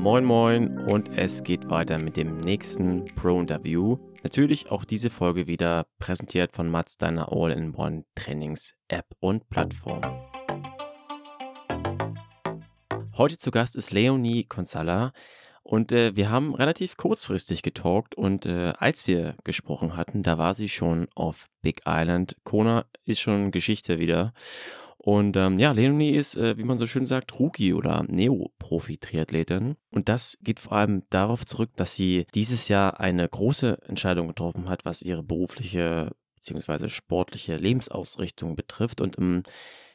Moin Moin und es geht weiter mit dem nächsten Pro-Interview. Natürlich auch diese Folge wieder präsentiert von Mats, deiner All-in-One Trainings-App und Plattform. Heute zu Gast ist Leonie Consala und äh, wir haben relativ kurzfristig getalkt und äh, als wir gesprochen hatten, da war sie schon auf Big Island. Kona ist schon Geschichte wieder. Und ähm, ja, Leonie ist, äh, wie man so schön sagt, Rookie oder Neo-Profi-Triathletin. Und das geht vor allem darauf zurück, dass sie dieses Jahr eine große Entscheidung getroffen hat, was ihre berufliche bzw. sportliche Lebensausrichtung betrifft. Und im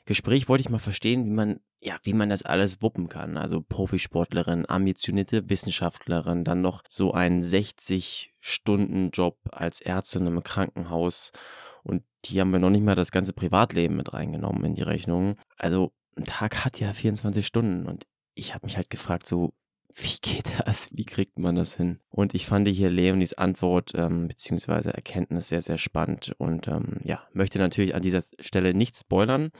Gespräch wollte ich mal verstehen, wie man, ja, wie man das alles wuppen kann. Also Profisportlerin, ambitionierte Wissenschaftlerin, dann noch so ein 60-Stunden-Job als Ärztin im Krankenhaus die haben wir noch nicht mal das ganze Privatleben mit reingenommen in die Rechnung. Also ein Tag hat ja 24 Stunden und ich habe mich halt gefragt, so, wie geht das? Wie kriegt man das hin? Und ich fand hier Leonis Antwort ähm, bzw. Erkenntnis sehr, sehr spannend und ähm, ja, möchte natürlich an dieser Stelle nicht spoilern.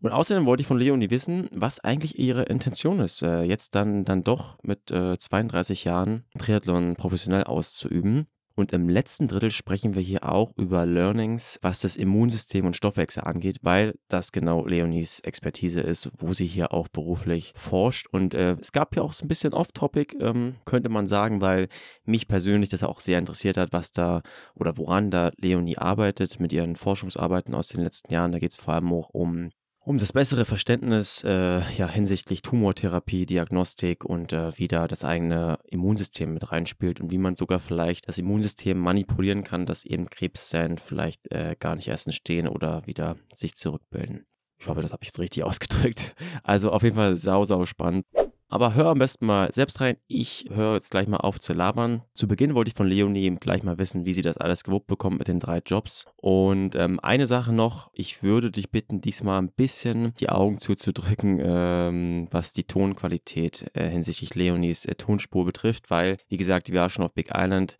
Und außerdem wollte ich von Leonie wissen, was eigentlich ihre Intention ist, äh, jetzt dann, dann doch mit äh, 32 Jahren Triathlon professionell auszuüben. Und im letzten Drittel sprechen wir hier auch über Learnings, was das Immunsystem und Stoffwechsel angeht, weil das genau Leonies Expertise ist, wo sie hier auch beruflich forscht. Und äh, es gab ja auch so ein bisschen Off-Topic, ähm, könnte man sagen, weil mich persönlich das auch sehr interessiert hat, was da oder woran da Leonie arbeitet mit ihren Forschungsarbeiten aus den letzten Jahren. Da geht es vor allem auch um um das bessere Verständnis äh, ja, hinsichtlich Tumortherapie, Diagnostik und äh, wie da das eigene Immunsystem mit reinspielt und wie man sogar vielleicht das Immunsystem manipulieren kann, dass eben Krebszellen vielleicht äh, gar nicht erst entstehen oder wieder sich zurückbilden. Ich hoffe, das habe ich jetzt richtig ausgedrückt. Also auf jeden Fall sau, sau spannend. Aber hör am besten mal selbst rein. Ich höre jetzt gleich mal auf zu labern. Zu Beginn wollte ich von Leonie gleich mal wissen, wie sie das alles gewuppt bekommt mit den drei Jobs. Und ähm, eine Sache noch, ich würde dich bitten, diesmal ein bisschen die Augen zuzudrücken, ähm, was die Tonqualität äh, hinsichtlich Leonies äh, Tonspur betrifft, weil, wie gesagt, wir waren schon auf Big Island.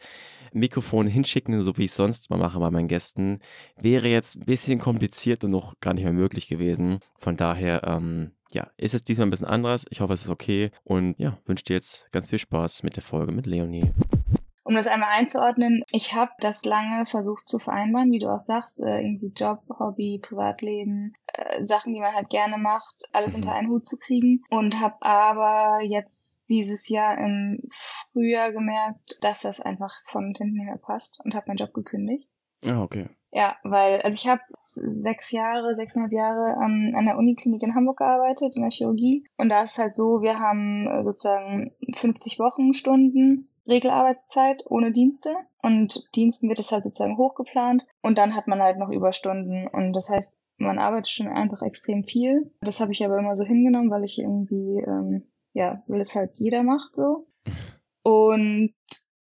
Mikrofon hinschicken, so wie ich es sonst mal mache bei meinen Gästen, wäre jetzt ein bisschen kompliziert und noch gar nicht mehr möglich gewesen. Von daher, ähm, ja, ist es diesmal ein bisschen anders. Ich hoffe, es ist okay und ja, wünsche dir jetzt ganz viel Spaß mit der Folge mit Leonie. Um das einmal einzuordnen, ich habe das lange versucht zu vereinbaren, wie du auch sagst, äh, irgendwie Job, Hobby, Privatleben, äh, Sachen, die man halt gerne macht, alles mhm. unter einen Hut zu kriegen und habe aber jetzt dieses Jahr im Frühjahr gemerkt, dass das einfach von hinten mehr passt und habe meinen Job gekündigt. Ah, okay. Ja, weil, also ich habe sechs Jahre, sechseinhalb Jahre ähm, an der Uniklinik in Hamburg gearbeitet, in der Chirurgie. Und da ist halt so, wir haben äh, sozusagen 50 Wochenstunden Regelarbeitszeit ohne Dienste. Und Diensten wird es halt sozusagen hochgeplant. Und dann hat man halt noch Überstunden. Und das heißt, man arbeitet schon einfach extrem viel. Das habe ich aber immer so hingenommen, weil ich irgendwie, ähm, ja, weil es halt jeder macht so. Und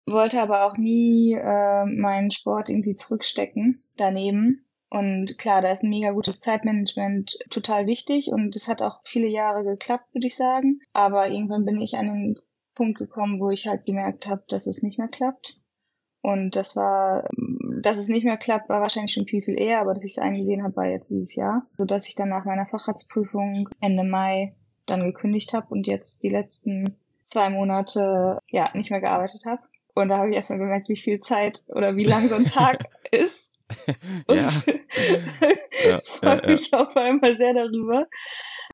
wollte aber auch nie äh, meinen Sport irgendwie zurückstecken daneben. Und klar, da ist ein mega gutes Zeitmanagement total wichtig und es hat auch viele Jahre geklappt, würde ich sagen. Aber irgendwann bin ich an den Punkt gekommen, wo ich halt gemerkt habe, dass es nicht mehr klappt. Und das war, dass es nicht mehr klappt, war wahrscheinlich schon viel, viel eher, aber dass ich es eingesehen habe, war jetzt dieses Jahr. Sodass ich dann nach meiner Facharztprüfung Ende Mai dann gekündigt habe und jetzt die letzten zwei Monate ja nicht mehr gearbeitet habe. Und da habe ich erstmal gemerkt, wie viel Zeit oder wie lang so ein Tag ist. Und ja. ja, freue ja, mich auf einmal sehr darüber.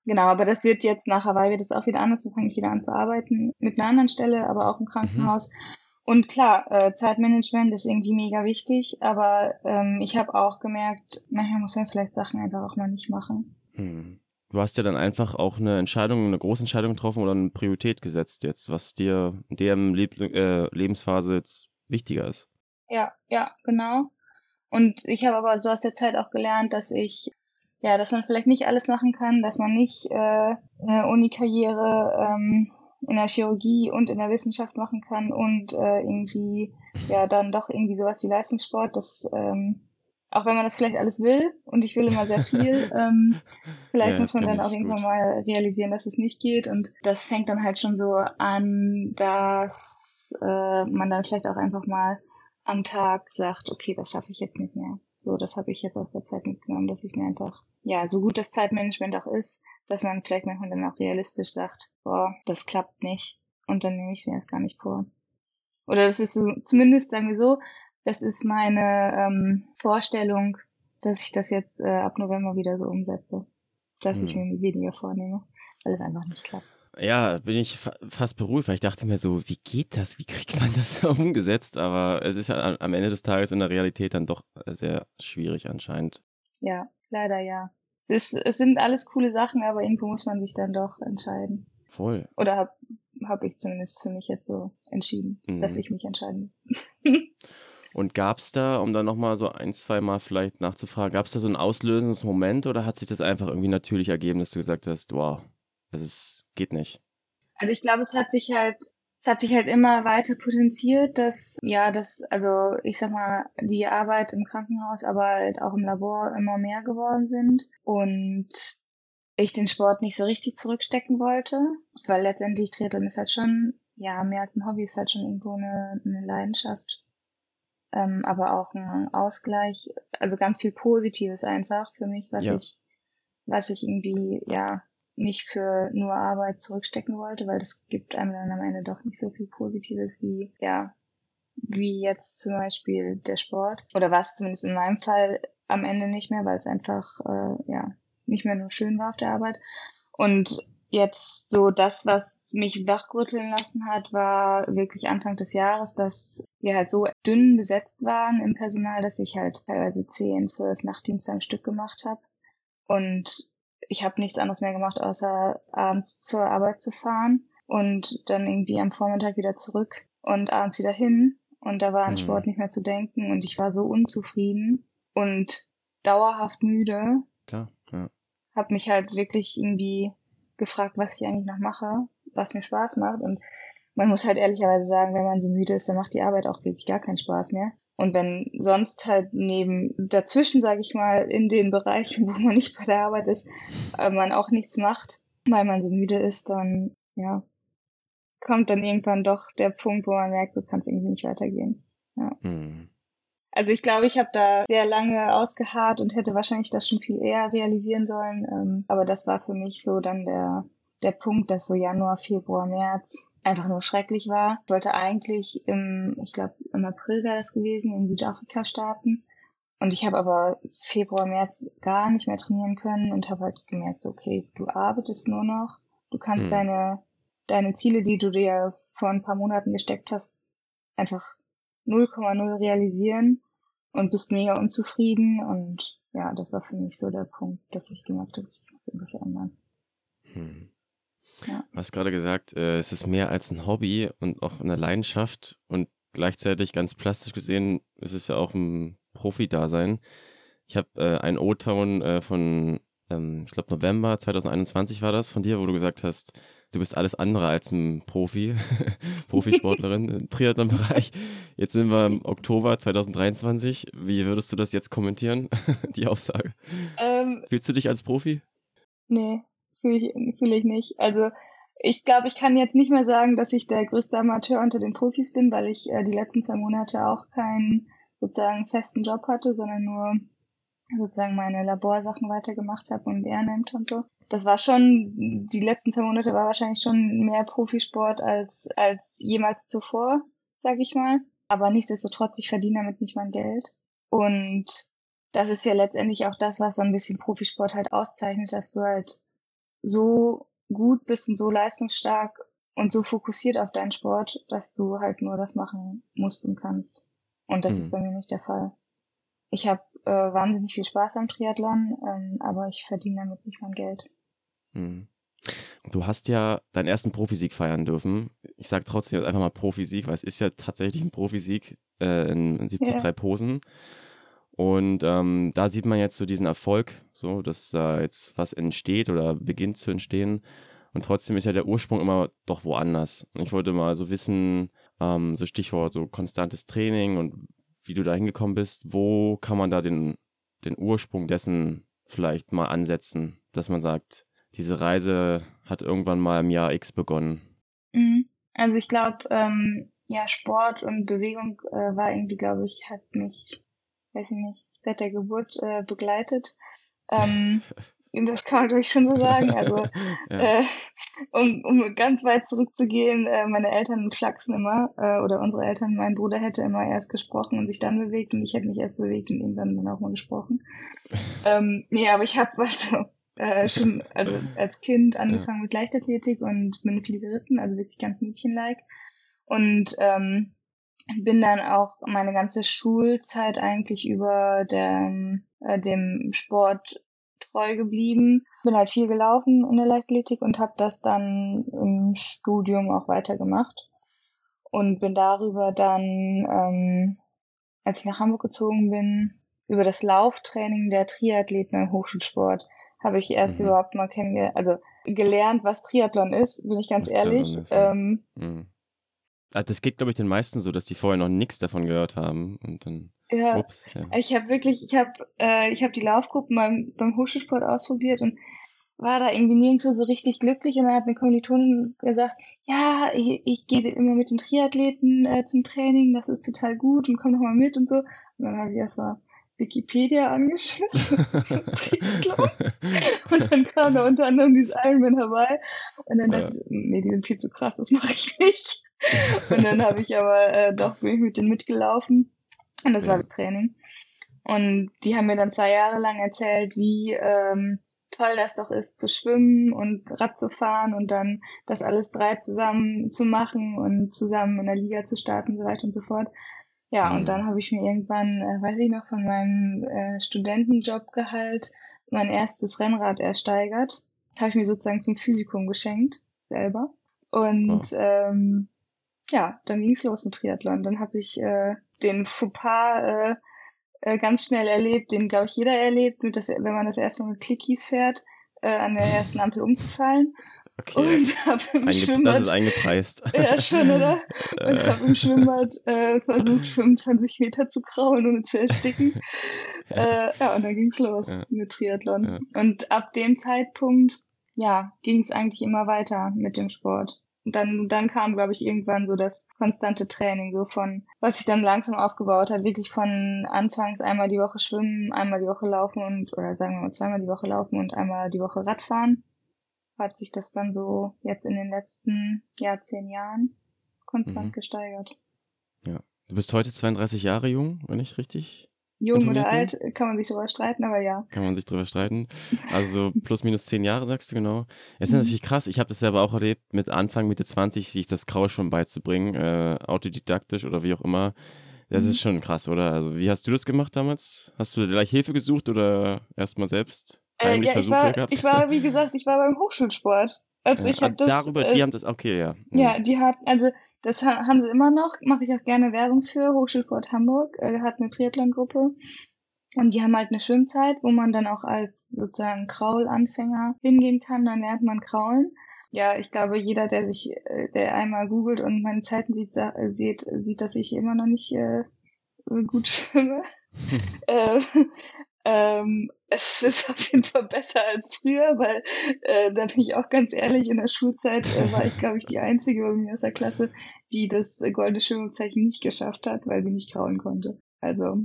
Genau, aber das wird jetzt nach Hawaii wird es auch wieder anders. Da fange ich wieder an zu arbeiten mit einer anderen Stelle, aber auch im Krankenhaus. Mhm. Und klar, äh, Zeitmanagement ist irgendwie mega wichtig, aber ähm, ich habe auch gemerkt, manchmal muss man vielleicht Sachen einfach auch mal nicht machen. Hm du hast ja dann einfach auch eine Entscheidung, eine große Entscheidung getroffen oder eine Priorität gesetzt jetzt, was dir in der Leb äh, Lebensphase jetzt wichtiger ist. Ja, ja, genau. Und ich habe aber so aus der Zeit auch gelernt, dass ich, ja, dass man vielleicht nicht alles machen kann, dass man nicht äh, eine Uni-Karriere ähm, in der Chirurgie und in der Wissenschaft machen kann und äh, irgendwie, ja, dann doch irgendwie sowas wie Leistungssport, das ähm, auch wenn man das vielleicht alles will und ich will immer sehr viel, ähm, vielleicht ja, muss man dann auch irgendwann gut. mal realisieren, dass es nicht geht und das fängt dann halt schon so an, dass äh, man dann vielleicht auch einfach mal am Tag sagt, okay, das schaffe ich jetzt nicht mehr. So, das habe ich jetzt aus der Zeit mitgenommen, dass ich mir einfach, ja, so gut das Zeitmanagement auch ist, dass man vielleicht manchmal dann auch realistisch sagt, boah, das klappt nicht. und dann nehme ich mir das gar nicht vor. Oder das ist so, zumindest, sagen wir so, das ist meine ähm, Vorstellung, dass ich das jetzt äh, ab November wieder so umsetze. Dass hm. ich mir weniger vornehme, weil es einfach nicht klappt. Ja, bin ich fa fast beruhigt, weil ich dachte mir so, wie geht das? Wie kriegt man das umgesetzt? Aber es ist ja am Ende des Tages in der Realität dann doch sehr schwierig anscheinend. Ja, leider ja. Es, ist, es sind alles coole Sachen, aber irgendwo muss man sich dann doch entscheiden. Voll. Oder habe hab ich zumindest für mich jetzt so entschieden, mhm. dass ich mich entscheiden muss. Und gab es da, um dann nochmal so ein, zwei Mal vielleicht nachzufragen, gab es da so ein auslösendes Moment oder hat sich das einfach irgendwie natürlich ergeben, dass du gesagt hast, wow, es geht nicht? Also ich glaube, es hat sich halt, es hat sich halt immer weiter potenziert, dass, ja, dass, also ich sag mal, die Arbeit im Krankenhaus, aber halt auch im Labor immer mehr geworden sind und ich den Sport nicht so richtig zurückstecken wollte, weil letztendlich Triathlon ist halt schon, ja, mehr als ein Hobby, ist halt schon irgendwo eine, eine Leidenschaft ähm, aber auch ein Ausgleich, also ganz viel Positives einfach für mich, was ja. ich, was ich irgendwie, ja, nicht für nur Arbeit zurückstecken wollte, weil das gibt einem dann am Ende doch nicht so viel Positives wie, ja, wie jetzt zum Beispiel der Sport. Oder war es zumindest in meinem Fall am Ende nicht mehr, weil es einfach, äh, ja, nicht mehr nur schön war auf der Arbeit. Und jetzt so das, was mich wachrütteln lassen hat, war wirklich Anfang des Jahres, dass wir halt so dünn besetzt waren im Personal, dass ich halt teilweise zehn, zwölf Nachtdienste am Stück gemacht habe. Und ich habe nichts anderes mehr gemacht, außer abends zur Arbeit zu fahren und dann irgendwie am Vormittag wieder zurück und abends wieder hin. Und da war an mhm. Sport nicht mehr zu denken und ich war so unzufrieden und dauerhaft müde. Klar, ja. Hab mich halt wirklich irgendwie gefragt, was ich eigentlich noch mache, was mir Spaß macht. Und man muss halt ehrlicherweise sagen, wenn man so müde ist, dann macht die Arbeit auch wirklich gar keinen Spaß mehr. Und wenn sonst halt neben dazwischen, sage ich mal, in den Bereichen, wo man nicht bei der Arbeit ist, äh, man auch nichts macht, weil man so müde ist, dann ja kommt dann irgendwann doch der Punkt, wo man merkt, so kann es irgendwie nicht weitergehen. Ja. Mhm. Also ich glaube, ich habe da sehr lange ausgeharrt und hätte wahrscheinlich das schon viel eher realisieren sollen. Ähm, aber das war für mich so dann der, der Punkt, dass so Januar, Februar, März einfach nur schrecklich war. Ich wollte eigentlich im, ich glaube, im April wäre das gewesen, in Südafrika starten. Und ich habe aber Februar, März gar nicht mehr trainieren können und habe halt gemerkt, okay, du arbeitest nur noch. Du kannst mhm. deine, deine Ziele, die du dir vor ein paar Monaten gesteckt hast, einfach 0,0 realisieren und bist mega unzufrieden. Und ja, das war für mich so der Punkt, dass ich gemerkt habe, ich muss irgendwas ändern. Hm. Ja. Du hast gerade gesagt, äh, es ist mehr als ein Hobby und auch eine Leidenschaft und gleichzeitig ganz plastisch gesehen ist es ja auch ein Profi-Dasein. Ich habe äh, einen O-Ton äh, von ich glaube November 2021 war das von dir, wo du gesagt hast, du bist alles andere als ein Profi, Profisportlerin im Triathlon-Bereich. Jetzt sind wir im Oktober 2023. Wie würdest du das jetzt kommentieren, die Aussage? Ähm, Fühlst du dich als Profi? Nee, fühle ich, fühl ich nicht. Also ich glaube, ich kann jetzt nicht mehr sagen, dass ich der größte Amateur unter den Profis bin, weil ich äh, die letzten zwei Monate auch keinen sozusagen festen Job hatte, sondern nur sozusagen meine Laborsachen weitergemacht habe und Ehrenamt und so. Das war schon, die letzten zwei Monate war wahrscheinlich schon mehr Profisport als, als jemals zuvor, sag ich mal. Aber nichtsdestotrotz, ich verdiene damit nicht mein Geld. Und das ist ja letztendlich auch das, was so ein bisschen Profisport halt auszeichnet, dass du halt so gut bist und so leistungsstark und so fokussiert auf deinen Sport, dass du halt nur das machen musst und kannst. Und das mhm. ist bei mir nicht der Fall. Ich habe äh, wahnsinnig viel Spaß am Triathlon, ähm, aber ich verdiene damit nicht mein Geld. Hm. Du hast ja deinen ersten Profisieg feiern dürfen. Ich sage trotzdem jetzt einfach mal Profisieg, weil es ist ja tatsächlich ein Profisieg äh, in, in 73 ja. Posen. Und ähm, da sieht man jetzt so diesen Erfolg, so dass da jetzt was entsteht oder beginnt zu entstehen. Und trotzdem ist ja der Ursprung immer doch woanders. Und ich wollte mal so wissen, ähm, so Stichwort so konstantes Training und wie du da hingekommen bist, wo kann man da den, den Ursprung dessen vielleicht mal ansetzen, dass man sagt, diese Reise hat irgendwann mal im Jahr X begonnen? Mhm. Also ich glaube, ähm, ja, Sport und Bewegung äh, war irgendwie, glaube ich, hat mich, weiß ich nicht, seit der Geburt äh, begleitet. Ähm, das kann man glaube ich schon so sagen. Also ja. äh, um, um ganz weit zurückzugehen, äh, meine Eltern flachsen immer, äh, oder unsere Eltern, mein Bruder hätte immer erst gesprochen und sich dann bewegt und ich hätte mich erst bewegt und irgendwann dann auch mal gesprochen. ähm, nee, aber ich habe also, äh, schon also als Kind angefangen ja. mit Leichtathletik und bin viel geritten, also wirklich ganz mädchenlike. Und ähm, bin dann auch meine ganze Schulzeit eigentlich über der, äh, dem Sport treu geblieben. Bin halt viel gelaufen in der Leichtathletik und habe das dann im Studium auch weitergemacht. Und bin darüber dann, ähm, als ich nach Hamburg gezogen bin, über das Lauftraining der Triathleten im Hochschulsport habe ich erst mhm. überhaupt mal kennengelernt, also gelernt, was Triathlon ist, bin ich ganz was ehrlich. Ist, ähm, mhm. Ah, das geht, glaube ich, den meisten so, dass die vorher noch nichts davon gehört haben und dann. Ja, ups, ja. ich habe wirklich, ich habe, äh, ich habe die Laufgruppen beim, beim Hochschulsport ausprobiert und war da irgendwie nirgendwo so richtig glücklich und dann hat eine Kommilitonin gesagt, ja, ich, ich gehe immer mit den Triathleten äh, zum Training, das ist total gut und komm noch mal mit und so. Und dann habe ich erstmal Wikipedia angeschmissen. und dann kam da unter anderem dieses Ironman herbei. Und dann dachte ich, nee, die sind viel zu krass, das mache ich nicht. und dann habe ich aber äh, doch bin ich mit denen mitgelaufen. Und das ja. war das Training. Und die haben mir dann zwei Jahre lang erzählt, wie ähm, toll das doch ist, zu schwimmen und Rad zu fahren und dann das alles drei zusammen zu machen und zusammen in der Liga zu starten und so weiter und so fort. Ja, mhm. und dann habe ich mir irgendwann, äh, weiß ich noch, von meinem äh, Studentenjobgehalt mein erstes Rennrad ersteigert. Habe ich mir sozusagen zum Physikum geschenkt, selber. Und oh. ähm, ja, dann ging's los mit Triathlon. Dann habe ich äh, den Fauxpas äh, äh, ganz schnell erlebt, den, glaube ich, jeder erlebt, mit das, wenn man das erstmal mit Clickies fährt, äh, an der ersten Ampel umzufallen. Okay. Und habe im Einge Schwimmbad. Das ist eingepreist. Ja, schon, oder? Und habe im Schwimmbad äh, versucht, 25 Meter zu kraulen, ohne zu ersticken. ja. Äh, ja, und dann ging's los ja. mit Triathlon. Ja. Und ab dem Zeitpunkt, ja, ging's eigentlich immer weiter mit dem Sport. Und dann, dann kam, glaube ich, irgendwann so das konstante Training, so von, was sich dann langsam aufgebaut hat, wirklich von anfangs einmal die Woche schwimmen, einmal die Woche laufen und, oder sagen wir mal zweimal die Woche laufen und einmal die Woche Radfahren hat sich das dann so jetzt in den letzten ja, zehn Jahren konstant mhm. gesteigert. Ja. Du bist heute 32 Jahre jung, wenn ich richtig. Jung oder alt, kann man sich drüber streiten, aber ja. Kann man sich drüber streiten. Also plus minus zehn Jahre, sagst du genau. Es ist mhm. natürlich krass. Ich habe das selber auch erlebt, mit Anfang, Mitte 20 sich das Kraul schon beizubringen, äh, autodidaktisch oder wie auch immer. Das mhm. ist schon krass, oder? Also, wie hast du das gemacht damals? Hast du gleich Hilfe gesucht oder erstmal selbst? Äh, ja, ich war, ich war, wie gesagt, ich war beim Hochschulsport. Also ja, ich habe das. Darüber, äh, die haben das, okay, ja. Mhm. Ja, die hat, also das haben sie immer noch, mache ich auch gerne Werbung für. Hochschulsport Hamburg äh, hat eine Triathlon-Gruppe. Und die haben halt eine Schwimmzeit, wo man dann auch als sozusagen Kraulanfänger hingehen kann, dann lernt man Kraulen. Ja, ich glaube, jeder, der sich, äh, der einmal googelt und meine Zeiten sieht, sieht, sieht, dass ich immer noch nicht äh, gut schwimme. äh, ähm, es ist auf jeden Fall besser als früher, weil äh, da bin ich auch ganz ehrlich, in der Schulzeit äh, war ich, glaube ich, die Einzige bei mir aus der Klasse, die das goldene Schwimmzeichen nicht geschafft hat, weil sie nicht krauen konnte. Also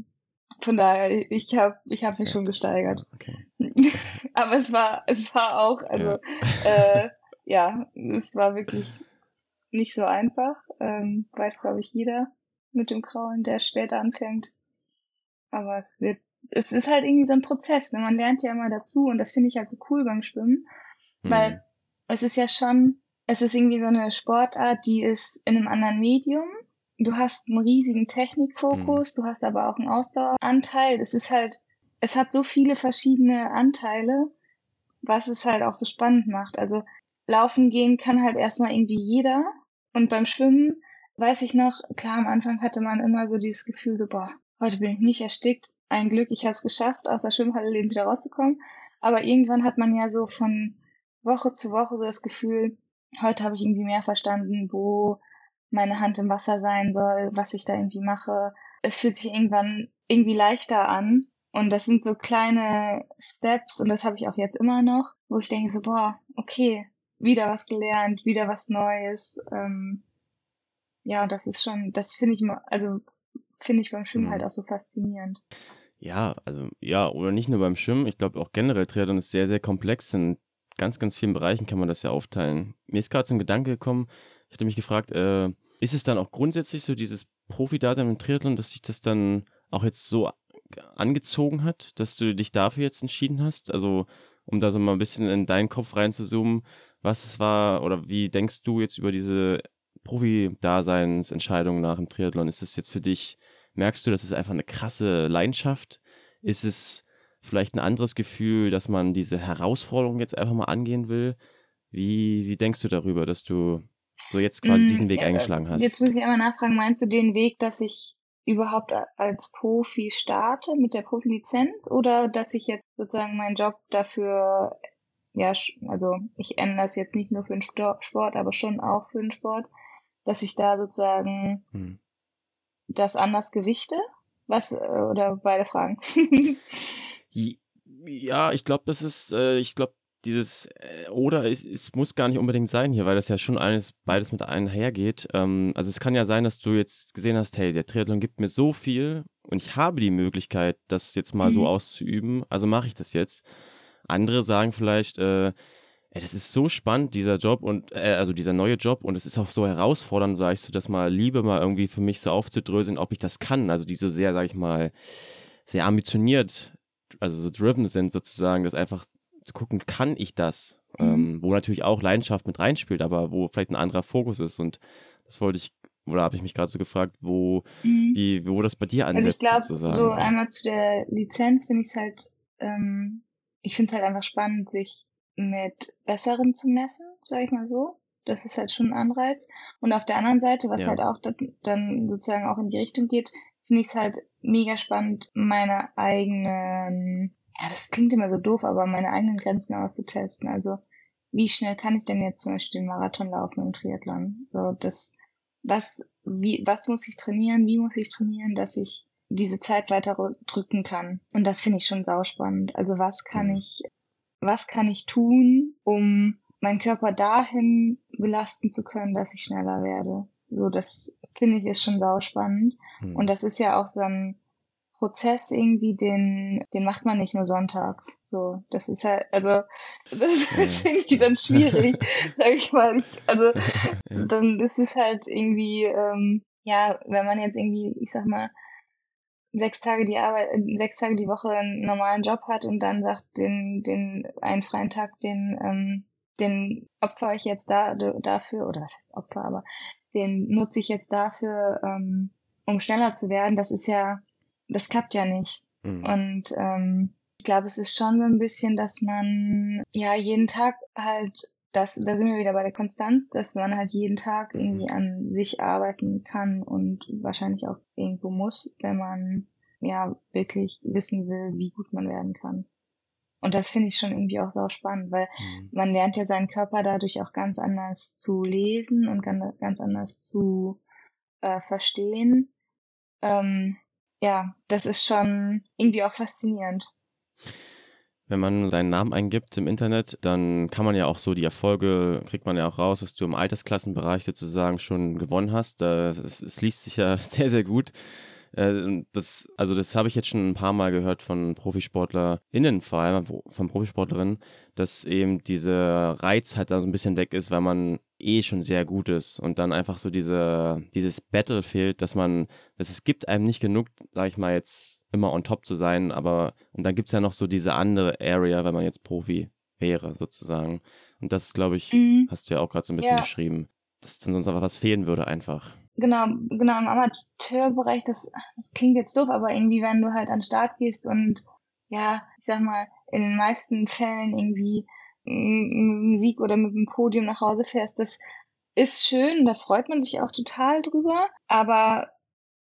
von daher, ich habe ich hab mich schon gesteigert. Okay. Aber es war, es war auch, also ja, äh, ja es war wirklich nicht so einfach. Ähm, weiß, glaube ich, jeder mit dem Krauen, der später anfängt. Aber es wird es ist halt irgendwie so ein Prozess. Ne? Man lernt ja immer dazu und das finde ich halt so cool beim Schwimmen, mhm. weil es ist ja schon, es ist irgendwie so eine Sportart, die ist in einem anderen Medium. Du hast einen riesigen Technikfokus, mhm. du hast aber auch einen Ausdaueranteil. Es ist halt, es hat so viele verschiedene Anteile, was es halt auch so spannend macht. Also laufen gehen kann halt erstmal irgendwie jeder und beim Schwimmen weiß ich noch, klar, am Anfang hatte man immer so dieses Gefühl so, boah, heute bin ich nicht erstickt, ein Glück, ich habe es geschafft, aus der Schwimmhalle lebend wieder rauszukommen. Aber irgendwann hat man ja so von Woche zu Woche so das Gefühl, heute habe ich irgendwie mehr verstanden, wo meine Hand im Wasser sein soll, was ich da irgendwie mache. Es fühlt sich irgendwann irgendwie leichter an. Und das sind so kleine Steps, und das habe ich auch jetzt immer noch, wo ich denke so, boah, okay, wieder was gelernt, wieder was Neues. Ähm, ja, das ist schon, das finde ich, also finde ich beim Schwimmen mhm. halt auch so faszinierend. Ja, also ja, oder nicht nur beim Schwimmen. Ich glaube auch generell Triathlon ist sehr, sehr komplex. In ganz, ganz vielen Bereichen kann man das ja aufteilen. Mir ist gerade so ein Gedanke gekommen, ich hatte mich gefragt, äh, ist es dann auch grundsätzlich so dieses Profi-Dasein im Triathlon, dass sich das dann auch jetzt so angezogen hat, dass du dich dafür jetzt entschieden hast? Also, um da so mal ein bisschen in deinen Kopf reinzuzoomen, was es war oder wie denkst du jetzt über diese Profi-Daseinsentscheidung nach dem Triathlon? Ist es jetzt für dich, merkst du, das ist einfach eine krasse Leidenschaft? Ist es vielleicht ein anderes Gefühl, dass man diese Herausforderung jetzt einfach mal angehen will? Wie, wie denkst du darüber, dass du so jetzt quasi mm, diesen Weg eingeschlagen hast? Jetzt muss ich einmal nachfragen, meinst du den Weg, dass ich überhaupt als Profi starte mit der Profilizenz oder dass ich jetzt sozusagen meinen Job dafür, ja, also ich ändere das jetzt nicht nur für den Sport, aber schon auch für den Sport, dass ich da sozusagen hm. Das anders gewichte? Was, äh, oder beide Fragen? ja, ich glaube, das ist, äh, ich glaube, dieses äh, oder es, es, muss gar nicht unbedingt sein hier, weil das ja schon alles beides mit einhergeht. Ähm, also es kann ja sein, dass du jetzt gesehen hast, hey, der Triathlon gibt mir so viel und ich habe die Möglichkeit, das jetzt mal mhm. so auszuüben, also mache ich das jetzt. Andere sagen vielleicht, äh, ey, das ist so spannend, dieser Job und äh, also dieser neue Job und es ist auch so herausfordernd, sage ich so, das mal Liebe mal irgendwie für mich so aufzudröseln, ob ich das kann. Also diese sehr, sage ich mal, sehr ambitioniert, also so driven sind sozusagen, das einfach zu gucken, kann ich das? Mhm. Ähm, wo natürlich auch Leidenschaft mit reinspielt, aber wo vielleicht ein anderer Fokus ist. Und das wollte ich, oder habe ich mich gerade so gefragt, wo, mhm. wie, wo das bei dir ansetzt. Also ich glaube, so einmal zu der Lizenz finde ich es halt, ähm, ich finde es halt einfach spannend, sich mit Besseren zu messen, sage ich mal so. Das ist halt schon ein Anreiz. Und auf der anderen Seite, was ja. halt auch dann sozusagen auch in die Richtung geht, finde ich es halt mega spannend, meine eigenen ja, das klingt immer so doof, aber meine eigenen Grenzen auszutesten. Also, wie schnell kann ich denn jetzt zum Beispiel den Marathon laufen im Triathlon? So, das, was, wie, was muss ich trainieren? Wie muss ich trainieren, dass ich diese Zeit weiter drücken kann? Und das finde ich schon sauspannend. Also, was kann mhm. ich, was kann ich tun, um meinen Körper dahin belasten zu können, dass ich schneller werde? So, das finde ich ist schon sauspannend. Mhm. Und das ist ja auch so ein, Prozess irgendwie, den, den macht man nicht nur sonntags. So, das ist halt, also, das ist irgendwie dann schwierig, sag ich mal. Also, ja. dann ist es halt irgendwie, ähm, ja, wenn man jetzt irgendwie, ich sag mal, sechs Tage die Arbeit, sechs Tage die Woche einen normalen Job hat und dann sagt, den, den einen freien Tag, den, ähm, den opfer ich jetzt da dafür, oder was heißt Opfer, aber den nutze ich jetzt dafür, ähm, um schneller zu werden, das ist ja das klappt ja nicht. Mhm. Und ähm, ich glaube, es ist schon so ein bisschen, dass man ja jeden Tag halt, das, da sind wir wieder bei der Konstanz, dass man halt jeden Tag mhm. irgendwie an sich arbeiten kann und wahrscheinlich auch irgendwo muss, wenn man ja wirklich wissen will, wie gut man werden kann. Und das finde ich schon irgendwie auch sau spannend, weil mhm. man lernt ja seinen Körper dadurch auch ganz anders zu lesen und ganz anders zu äh, verstehen. Ähm, ja, das ist schon irgendwie auch faszinierend. Wenn man seinen Namen eingibt im Internet, dann kann man ja auch so die Erfolge, kriegt man ja auch raus, was du im Altersklassenbereich sozusagen schon gewonnen hast. Es, es liest sich ja sehr, sehr gut. Äh, das, also das habe ich jetzt schon ein paar Mal gehört von ProfisportlerInnen, vor allem von Profisportlerinnen, dass eben dieser Reiz halt da so ein bisschen weg ist, weil man eh schon sehr gut ist und dann einfach so diese, dieses Battlefield, dass man, dass es gibt einem nicht genug, sag ich mal jetzt, immer on top zu sein, aber und dann gibt es ja noch so diese andere Area, wenn man jetzt Profi wäre, sozusagen. Und das, glaube ich, mhm. hast du ja auch gerade so ein bisschen ja. beschrieben, dass dann sonst einfach was fehlen würde einfach genau, genau im Amateurbereich, das, das klingt jetzt doof, aber irgendwie, wenn du halt an den Start gehst und ja, ich sag mal, in den meisten Fällen irgendwie einem Sieg oder mit dem Podium nach Hause fährst, das ist schön, da freut man sich auch total drüber, aber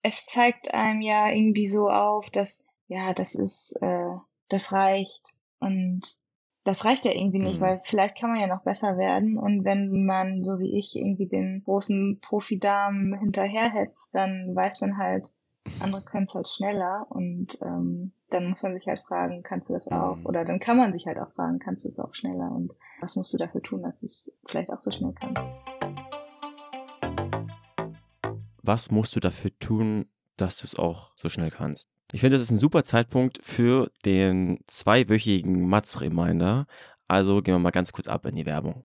es zeigt einem ja irgendwie so auf, dass, ja, das ist, äh, das reicht und das reicht ja irgendwie nicht, mhm. weil vielleicht kann man ja noch besser werden. Und wenn man, so wie ich, irgendwie den großen Profidamen hinterherhetzt, dann weiß man halt, andere können es halt schneller und ähm, dann muss man sich halt fragen, kannst du das auch? Mhm. Oder dann kann man sich halt auch fragen, kannst du es auch schneller? Und was musst du dafür tun, dass du es vielleicht auch so schnell kannst? Was musst du dafür tun, dass du es auch so schnell kannst? Ich finde, das ist ein super Zeitpunkt für den zweiwöchigen Matz-Reminder. Also gehen wir mal ganz kurz ab in die Werbung.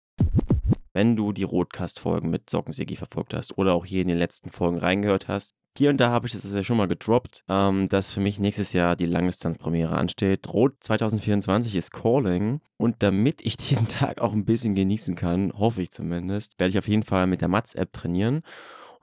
Wenn du die Rotcast-Folgen mit Sockensigi verfolgt hast oder auch hier in den letzten Folgen reingehört hast, hier und da habe ich das ja schon mal gedroppt, ähm, dass für mich nächstes Jahr die Langdistanzpremiere ansteht. Rot 2024 ist Calling. Und damit ich diesen Tag auch ein bisschen genießen kann, hoffe ich zumindest, werde ich auf jeden Fall mit der Mats-App trainieren.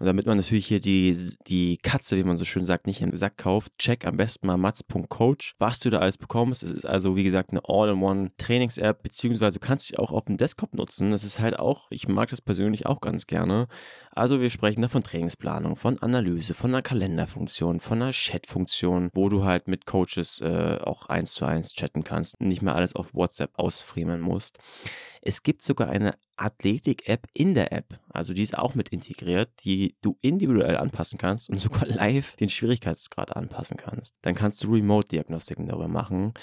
Und damit man natürlich hier die, die Katze, wie man so schön sagt, nicht im Sack kauft, check am besten mal mats.coach, was du da alles bekommst. Es ist also, wie gesagt, eine All-in-One-Trainings-App, beziehungsweise du kannst sie auch auf dem Desktop nutzen. Das ist halt auch, ich mag das persönlich auch ganz gerne. Also wir sprechen da von Trainingsplanung, von Analyse, von einer Kalenderfunktion, von einer Chat-Funktion, wo du halt mit Coaches äh, auch eins zu eins chatten kannst, nicht mehr alles auf WhatsApp ausfriemeln musst. Es gibt sogar eine Athletik-App in der App, also die ist auch mit integriert, die du individuell anpassen kannst und sogar live den Schwierigkeitsgrad anpassen kannst. Dann kannst du Remote-Diagnostiken darüber machen.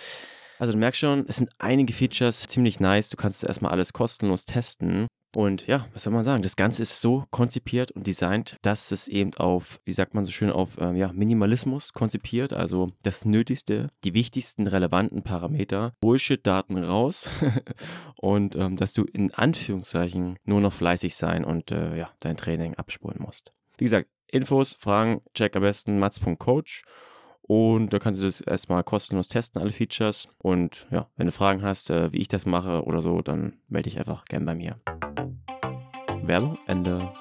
Also du merkst schon, es sind einige Features ziemlich nice. Du kannst erstmal alles kostenlos testen. Und ja, was soll man sagen? Das Ganze ist so konzipiert und designt, dass es eben auf, wie sagt man so schön, auf ähm, ja, Minimalismus konzipiert. Also das Nötigste, die wichtigsten relevanten Parameter, Bullshit-Daten raus und ähm, dass du in Anführungszeichen nur noch fleißig sein und äh, ja, dein Training abspulen musst. Wie gesagt, Infos, Fragen, check am besten mats.coach. Und da kannst du das erstmal kostenlos testen, alle Features. Und ja, wenn du Fragen hast, äh, wie ich das mache oder so, dann melde dich einfach gern bei mir. Werbung Ende.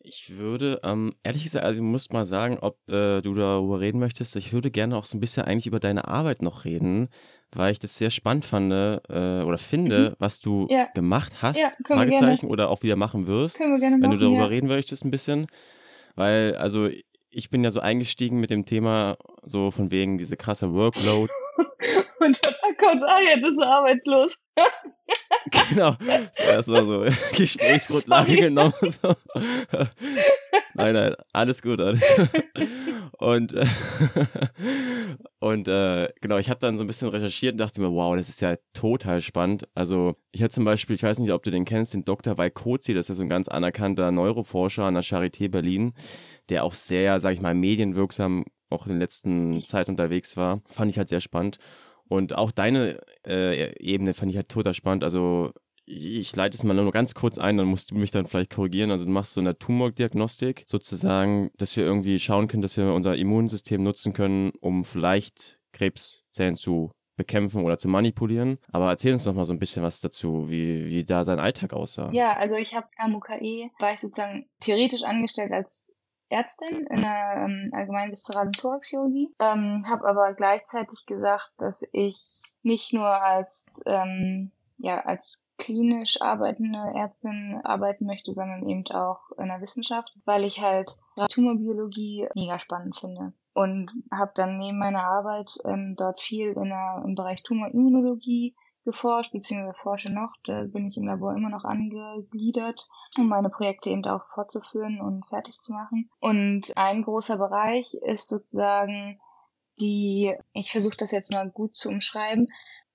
Ich würde, ähm, ehrlich gesagt, also ich muss mal sagen, ob äh, du darüber reden möchtest. Ich würde gerne auch so ein bisschen eigentlich über deine Arbeit noch reden, weil ich das sehr spannend fand äh, oder finde, mhm. was du ja. gemacht hast, ja, Fragezeichen, oder auch wieder machen wirst. Können wir gerne machen, Wenn du darüber ja. reden möchtest ein bisschen. Weil, also ich bin ja so eingestiegen mit dem Thema, so von wegen diese krasse Workload. Und dann kommt, ah, jetzt ist er arbeitslos. genau. Das war so Gesprächsgrundlage genommen. So. nein, nein, alles gut, alles gut. Und, und äh, genau, ich habe dann so ein bisschen recherchiert und dachte mir, wow, das ist ja total spannend. Also ich habe zum Beispiel, ich weiß nicht, ob du den kennst, den Dr. Weikozi, das ist ja so ein ganz anerkannter Neuroforscher an der Charité Berlin, der auch sehr, sag ich mal, medienwirksam auch in der letzten Zeit unterwegs war. Fand ich halt sehr spannend. Und auch deine äh, Ebene fand ich halt total spannend. Also ich leite es mal nur ganz kurz ein, dann musst du mich dann vielleicht korrigieren. Also du machst so eine Tumordiagnostik sozusagen, dass wir irgendwie schauen können, dass wir unser Immunsystem nutzen können, um vielleicht Krebszellen zu bekämpfen oder zu manipulieren. Aber erzähl uns doch mal so ein bisschen was dazu, wie, wie da sein Alltag aussah. Ja, also ich habe am UKE, war ich sozusagen theoretisch angestellt als Ärztin in der ähm, allgemeinen viszeralen Thoraxchirurgie, ähm, habe aber gleichzeitig gesagt, dass ich nicht nur als ähm, ja als klinisch arbeitende Ärztin arbeiten möchte, sondern eben auch in der Wissenschaft, weil ich halt Tumorbiologie mega spannend finde. Und habe dann neben meiner Arbeit ähm, dort viel in der, im Bereich Tumorimmunologie geforscht, beziehungsweise forsche noch. Da bin ich im Labor immer noch angegliedert, um meine Projekte eben auch fortzuführen und fertig zu machen. Und ein großer Bereich ist sozusagen die, ich versuche das jetzt mal gut zu umschreiben,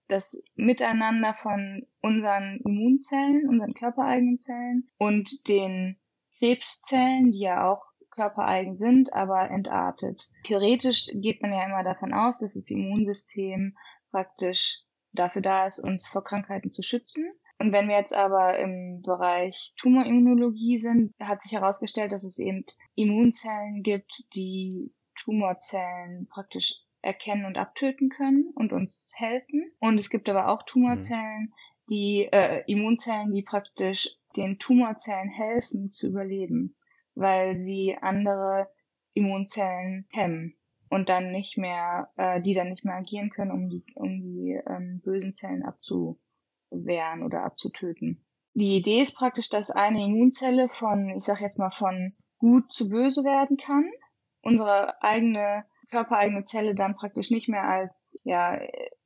das Miteinander von unseren Immunzellen, unseren körpereigenen Zellen und den Krebszellen, die ja auch körpereigen sind, aber entartet. Theoretisch geht man ja immer davon aus, dass das Immunsystem praktisch dafür da ist, uns vor Krankheiten zu schützen. Und wenn wir jetzt aber im Bereich Tumorimmunologie sind, hat sich herausgestellt, dass es eben Immunzellen gibt, die Tumorzellen praktisch erkennen und abtöten können und uns helfen. Und es gibt aber auch Tumorzellen, mhm. die äh, Immunzellen, die praktisch den Tumorzellen helfen zu überleben, weil sie andere Immunzellen hemmen und dann nicht mehr, äh, die dann nicht mehr agieren können, um die, um die ähm, bösen Zellen abzuwehren oder abzutöten. Die Idee ist praktisch, dass eine Immunzelle von, ich sag jetzt mal, von gut zu böse werden kann. Unsere eigene körpereigene Zelle dann praktisch nicht mehr als ja,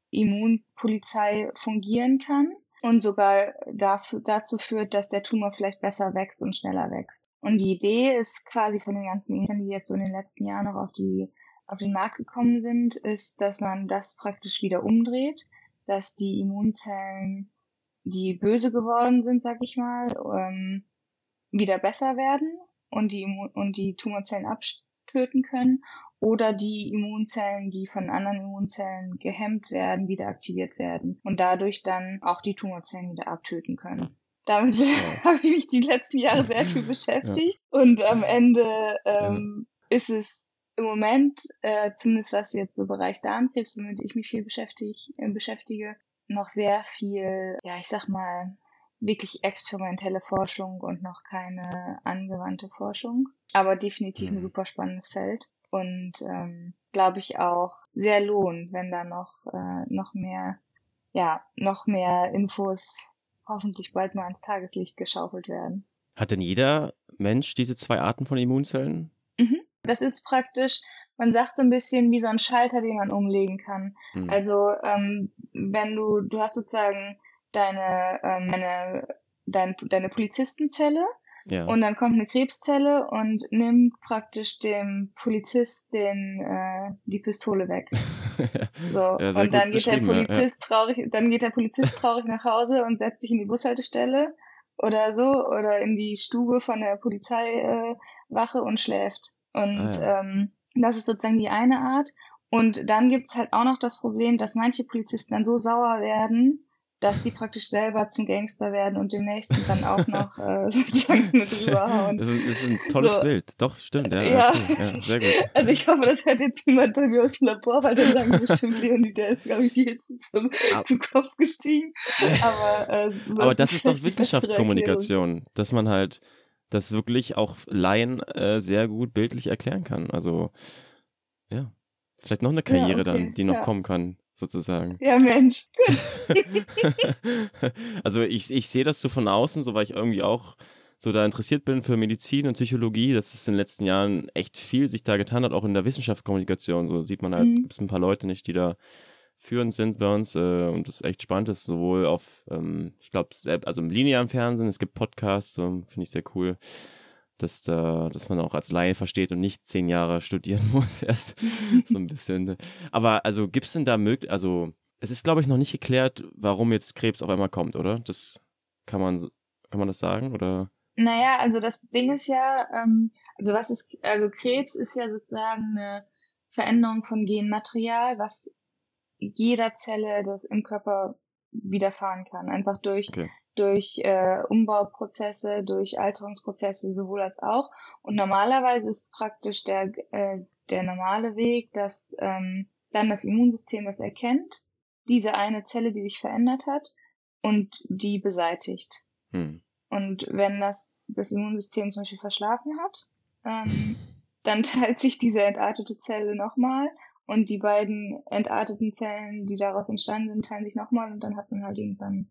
Immunpolizei fungieren kann und sogar dafür, dazu führt, dass der Tumor vielleicht besser wächst und schneller wächst. Und die Idee ist quasi von den ganzen Intern, die jetzt so in den letzten Jahren noch auf die auf den Markt gekommen sind, ist, dass man das praktisch wieder umdreht, dass die Immunzellen, die böse geworden sind, sag ich mal, ähm, wieder besser werden und die, Immun und die Tumorzellen töten können oder die Immunzellen, die von anderen Immunzellen gehemmt werden, wieder aktiviert werden und dadurch dann auch die Tumorzellen wieder abtöten können. Damit ja. habe ich mich die letzten Jahre sehr viel beschäftigt ja. und am Ende ähm, ja. ist es im Moment, äh, zumindest was jetzt so Bereich Darmkrebs, womit ich mich viel beschäftige, äh, beschäftige, noch sehr viel, ja, ich sag mal, wirklich experimentelle Forschung und noch keine angewandte Forschung. Aber definitiv ein mhm. super spannendes Feld. Und ähm, glaube ich auch sehr lohnt, wenn da noch, äh, noch mehr, ja, noch mehr Infos hoffentlich bald mal ans Tageslicht geschaufelt werden. Hat denn jeder Mensch diese zwei Arten von Immunzellen? Das ist praktisch, man sagt so ein bisschen wie so ein Schalter, den man umlegen kann. Mhm. Also ähm, wenn du, du hast sozusagen deine, ähm, deine, dein, deine Polizistenzelle ja. und dann kommt eine Krebszelle und nimmt praktisch dem Polizist den, äh, die Pistole weg. so. Ja, und dann geht der Polizist ja. traurig, dann geht der Polizist traurig nach Hause und setzt sich in die Bushaltestelle oder so oder in die Stube von der Polizeiwache äh, und schläft. Und ah, ja. ähm, das ist sozusagen die eine Art. Und dann gibt's halt auch noch das Problem, dass manche Polizisten dann so sauer werden, dass die praktisch selber zum Gangster werden und den nächsten dann auch noch äh, sozusagen mit rüberhauen. Das ist, das ist ein tolles so. Bild. Doch, stimmt. Ja, ja. Okay. ja, sehr gut. Also ich hoffe, das hört jetzt niemand bei mir aus dem Labor, weil dann sagen bestimmt Leonie, der ist, glaube ich, die Hitze zum, ah. zum Kopf gestiegen. Aber, äh, Aber das ist doch Wissenschaftskommunikation, dass man halt das wirklich auch Laien äh, sehr gut bildlich erklären kann. Also, ja. Vielleicht noch eine Karriere ja, okay. dann, die noch ja. kommen kann sozusagen. Ja, Mensch, also ich, ich sehe das so von außen, so weil ich irgendwie auch so da interessiert bin für Medizin und Psychologie, dass es in den letzten Jahren echt viel sich da getan hat, auch in der Wissenschaftskommunikation. So sieht man halt, mhm. gibt es ein paar Leute nicht, die da führend sind bei uns äh, und das echt spannend ist, sowohl auf, ähm, ich glaube, also im linearen Fernsehen, es gibt Podcasts, so, finde ich sehr cool dass, da, dass man auch als Laie versteht und nicht zehn Jahre studieren muss erst. so ein bisschen. Aber also gibt es denn da möglich, also es ist, glaube ich, noch nicht geklärt, warum jetzt Krebs auf einmal kommt, oder? Das kann man, kann man das sagen, oder? Naja, also das Ding ist ja, ähm, also was ist, also Krebs ist ja sozusagen eine Veränderung von Genmaterial, was jeder Zelle das im Körper widerfahren kann. Einfach durch okay durch äh, Umbauprozesse, durch Alterungsprozesse sowohl als auch. Und normalerweise ist praktisch der, äh, der normale Weg, dass ähm, dann das Immunsystem das erkennt, diese eine Zelle, die sich verändert hat, und die beseitigt. Hm. Und wenn das das Immunsystem zum Beispiel verschlafen hat, ähm, dann teilt sich diese entartete Zelle nochmal und die beiden entarteten Zellen, die daraus entstanden sind, teilen sich nochmal und dann hat man halt irgendwann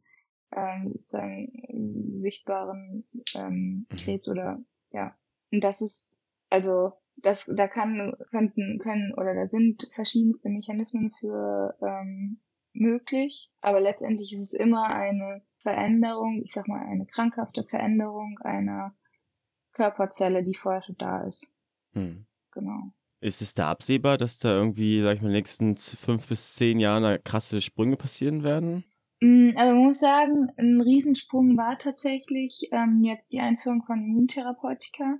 ähm, sozusagen sichtbaren ähm, mhm. Krebs oder ja. Und das ist, also das, da kann, könnten, können oder da sind verschiedenste Mechanismen für ähm, möglich, aber letztendlich ist es immer eine Veränderung, ich sag mal eine krankhafte Veränderung einer Körperzelle, die vorher schon da ist. Hm. Genau. Ist es da absehbar, dass da irgendwie, sag ich mal, in den nächsten fünf bis zehn Jahren krasse Sprünge passieren werden? Mm, also man muss sagen, ein Riesensprung war tatsächlich ähm, jetzt die Einführung von Immuntherapeutika.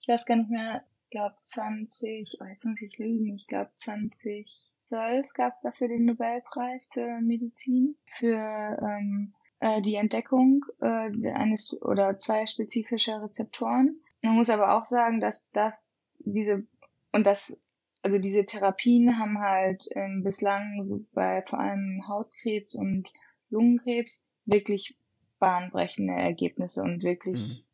Ich weiß gar nicht mehr, ich glaube 20, oh jetzt muss ich lügen, ich glaube 2012 gab es dafür den Nobelpreis für Medizin, für ähm, äh, die Entdeckung äh, eines oder zwei spezifischer Rezeptoren. Man muss aber auch sagen, dass das diese und das also diese Therapien haben halt ähm, bislang so bei vor allem Hautkrebs und Lungenkrebs wirklich bahnbrechende Ergebnisse und wirklich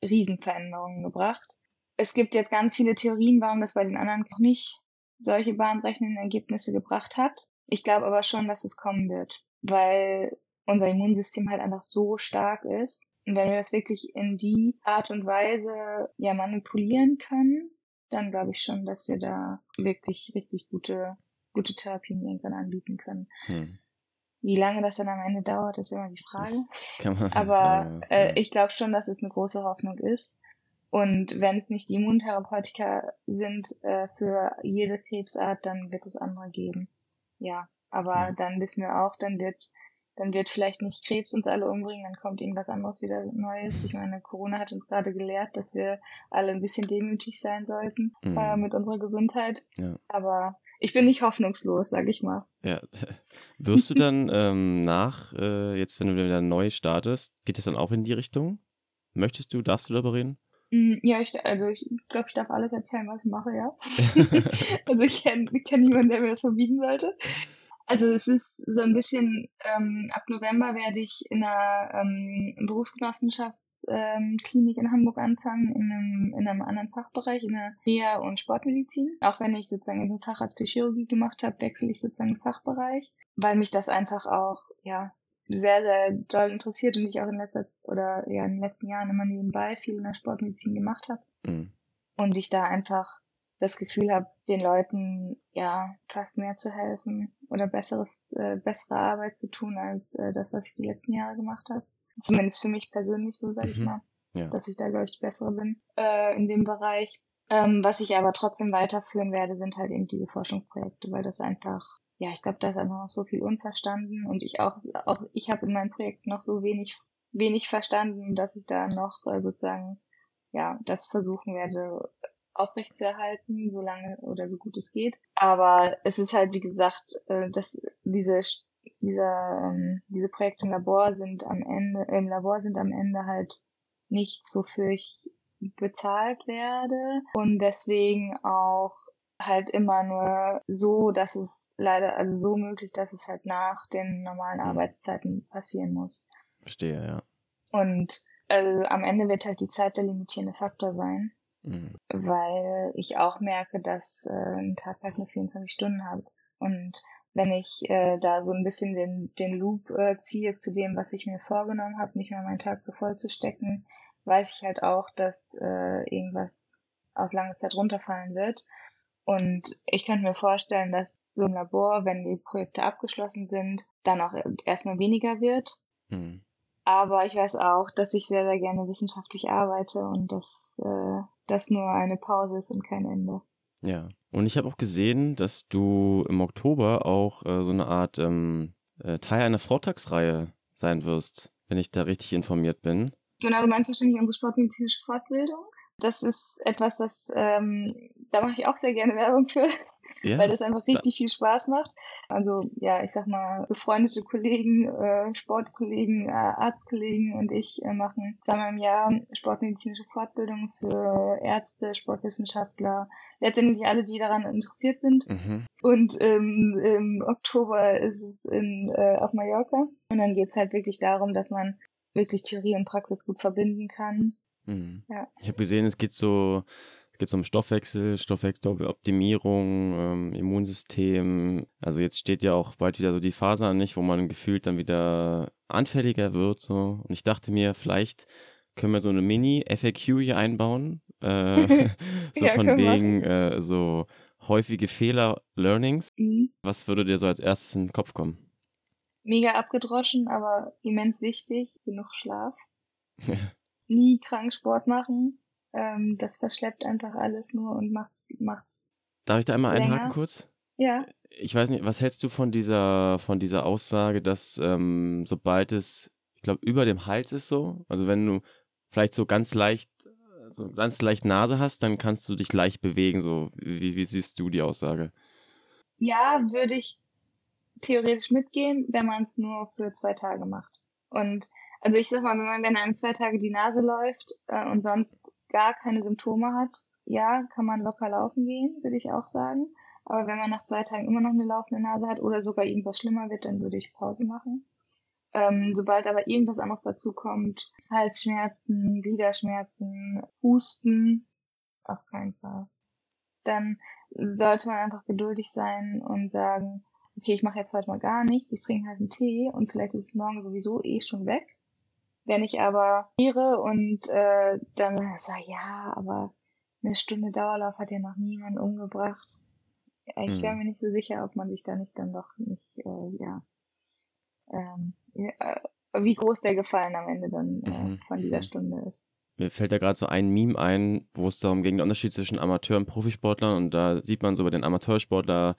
mhm. Riesenveränderungen gebracht. Es gibt jetzt ganz viele Theorien, warum das bei den anderen noch nicht solche bahnbrechenden Ergebnisse gebracht hat. Ich glaube aber schon, dass es kommen wird, weil unser Immunsystem halt einfach so stark ist. Und wenn wir das wirklich in die Art und Weise ja manipulieren können, dann glaube ich schon, dass wir da wirklich richtig gute, gute Therapien irgendwann anbieten können. Hm. Wie lange das dann am Ende dauert, ist immer die Frage. Aber sagen, ja. äh, ich glaube schon, dass es eine große Hoffnung ist. Und wenn es nicht die Immuntherapeutika sind äh, für jede Krebsart, dann wird es andere geben. Ja, aber ja. dann wissen wir auch, dann wird dann wird vielleicht nicht Krebs uns alle umbringen, dann kommt irgendwas anderes wieder Neues. Ich meine, Corona hat uns gerade gelehrt, dass wir alle ein bisschen demütig sein sollten mhm. äh, mit unserer Gesundheit. Ja. Aber ich bin nicht hoffnungslos, sag ich mal. Ja. Wirst du dann ähm, nach, äh, jetzt wenn du wieder neu startest, geht es dann auch in die Richtung? Möchtest du, darfst du darüber reden? Mm, ja, ich, also ich glaube, ich darf alles erzählen, was ich mache, ja. also ich kenne kenn niemanden, der mir das verbieten sollte. Also es ist so ein bisschen, ähm, ab November werde ich in einer ähm, Berufsgenossenschaftsklinik ähm, in Hamburg anfangen, in einem, in einem anderen Fachbereich, in der Reha- und Sportmedizin. Auch wenn ich sozusagen den Facharzt für Chirurgie gemacht habe, wechsle ich sozusagen den Fachbereich, weil mich das einfach auch, ja, sehr, sehr doll interessiert und ich auch in letzter oder ja in den letzten Jahren immer nebenbei viel in der Sportmedizin gemacht habe. Mhm. Und ich da einfach das Gefühl habe, den Leuten ja fast mehr zu helfen oder besseres, äh, bessere Arbeit zu tun als äh, das, was ich die letzten Jahre gemacht habe. Zumindest für mich persönlich so, sage mhm. ich mal. Ja. Dass ich da, glaube ich, die bessere bin äh, in dem Bereich. Ähm, was ich aber trotzdem weiterführen werde, sind halt eben diese Forschungsprojekte, weil das einfach, ja, ich glaube, da ist einfach noch so viel unverstanden und ich auch, auch ich habe in meinem Projekt noch so wenig, wenig verstanden, dass ich da noch äh, sozusagen, ja, das versuchen werde, aufrechtzuerhalten, so lange oder so gut es geht. Aber es ist halt, wie gesagt, äh, dass diese dieser, ähm, diese Projekte im Labor sind am Ende, im Labor sind am Ende halt nichts, wofür ich bezahlt werde und deswegen auch halt immer nur so, dass es leider, also so möglich, dass es halt nach den normalen mhm. Arbeitszeiten passieren muss. Verstehe, ja. Und also am Ende wird halt die Zeit der limitierende Faktor sein. Mhm. Weil ich auch merke, dass äh, ein Tag halt nur 24 Stunden habe. Und wenn ich äh, da so ein bisschen den, den Loop äh, ziehe zu dem, was ich mir vorgenommen habe, nicht mehr meinen Tag so voll zu stecken, weiß ich halt auch, dass äh, irgendwas auf lange Zeit runterfallen wird. Und ich könnte mir vorstellen, dass so im Labor, wenn die Projekte abgeschlossen sind, dann auch erstmal weniger wird. Mhm. Aber ich weiß auch, dass ich sehr, sehr gerne wissenschaftlich arbeite und dass äh, das nur eine Pause ist und kein Ende. Ja, und ich habe auch gesehen, dass du im Oktober auch äh, so eine Art ähm, äh, Teil einer Vortragsreihe sein wirst, wenn ich da richtig informiert bin. Genau, du meinst wahrscheinlich unsere sportmedizinische Fortbildung. Das ist etwas, das ähm, da mache ich auch sehr gerne Werbung für, ja, weil das einfach richtig viel Spaß macht. Also ja, ich sag mal, befreundete Kollegen, äh, Sportkollegen, äh, Arztkollegen und ich äh, machen zweimal im Jahr sportmedizinische Fortbildung für Ärzte, Sportwissenschaftler, letztendlich alle, die daran interessiert sind. Mhm. Und ähm, im Oktober ist es in, äh, auf Mallorca. Und dann geht's halt wirklich darum, dass man wirklich Theorie und Praxis gut verbinden kann. Mhm. Ja. Ich habe gesehen, es geht so es geht um Stoffwechsel, Stoffwechseloptimierung, ähm, Immunsystem. Also jetzt steht ja auch bald wieder so die Phase an, nicht, wo man gefühlt dann wieder anfälliger wird. So. Und ich dachte mir, vielleicht können wir so eine Mini-FAQ hier einbauen. Äh, so ja, von wegen äh, so häufige Fehler, Learnings. Mhm. Was würde dir so als erstes in den Kopf kommen? Mega abgedroschen, aber immens wichtig. Genug Schlaf. Nie krank Sport machen ähm, das verschleppt einfach alles nur und macht's, macht's. Darf ich da einmal länger. einhaken kurz? Ja. Ich weiß nicht, was hältst du von dieser, von dieser Aussage, dass ähm, sobald es, ich glaube, über dem Hals ist so, also wenn du vielleicht so ganz leicht, so ganz leicht Nase hast, dann kannst du dich leicht bewegen. So, wie, wie siehst du die Aussage? Ja, würde ich theoretisch mitgehen, wenn man es nur für zwei Tage macht. Und also ich sag mal, wenn man, wenn einem zwei Tage die Nase läuft äh, und sonst gar keine Symptome hat, ja, kann man locker laufen gehen, würde ich auch sagen. Aber wenn man nach zwei Tagen immer noch eine laufende Nase hat oder sogar irgendwas schlimmer wird, dann würde ich Pause machen. Ähm, sobald aber irgendwas anderes dazu kommt, Halsschmerzen, Gliederschmerzen, Husten, auf keinen Fall. Dann sollte man einfach geduldig sein und sagen, okay, ich mache jetzt heute mal gar nichts, ich trinke halt einen Tee und vielleicht ist es morgen sowieso eh schon weg. Wenn ich aber friere und äh, dann sage, ja, aber eine Stunde Dauerlauf hat ja noch niemand umgebracht. Ich wäre mhm. mir nicht so sicher, ob man sich da nicht dann doch nicht, äh, ja, ähm, äh, wie groß der Gefallen am Ende dann äh, mhm. von dieser mhm. Stunde ist. Mir fällt da gerade so ein Meme ein, wo es darum ging, der Unterschied zwischen Amateur- und Profisportlern. Und da sieht man so bei den Amateursportler,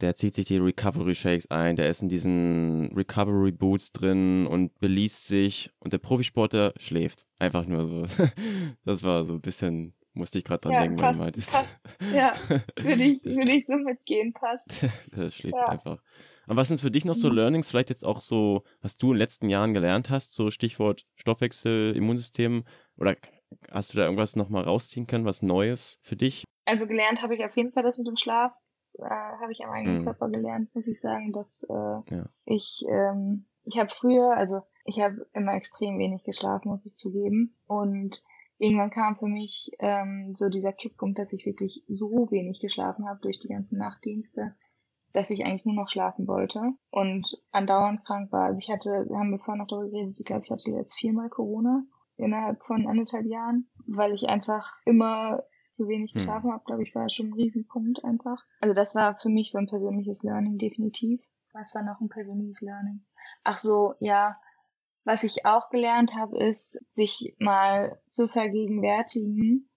der zieht sich die Recovery Shakes ein, der ist in diesen Recovery Boots drin und beließt sich und der Profisportler schläft. Einfach nur so. Das war so ein bisschen, musste ich gerade dran Ja, denken, wenn passt, du meintest. passt. Ja, würde ich, würde ich so mitgehen, passt. Der schläft Ja. einfach. Und was sind für dich noch so Mhm. Learnings, vielleicht jetzt auch so, was du in den letzten Jahren gelernt hast, so Stichwort Stoffwechsel, Immunsystem? Oder hast du da irgendwas nochmal rausziehen können, was Neues für dich? Also gelernt habe ich auf jeden Fall das mit dem Schlaf. Äh, habe ich am eigenen Mhm. Körper gelernt, muss ich sagen, dass äh, Ja. ich, ähm, ich habe früher, also ich habe immer extrem wenig geschlafen, muss ich zugeben. Und irgendwann kam für mich ähm, so dieser Kipppunkt, dass ich wirklich so wenig geschlafen habe durch die ganzen Nachtdienste, dass ich eigentlich nur noch schlafen wollte und andauernd krank war. Also ich hatte, wir haben wir vorhin noch darüber geredet, ich glaube, ich hatte jetzt viermal Corona innerhalb von anderthalb Jahren, weil ich einfach immer zu wenig Hm. geschlafen habe, glaube ich, war schon ein Riesenpunkt einfach. Also das war für mich so ein persönliches Learning, definitiv. Was war noch ein persönliches Learning? Ach so, ja. Was ich auch gelernt habe, ist, sich mal zu vergegenwärtigen,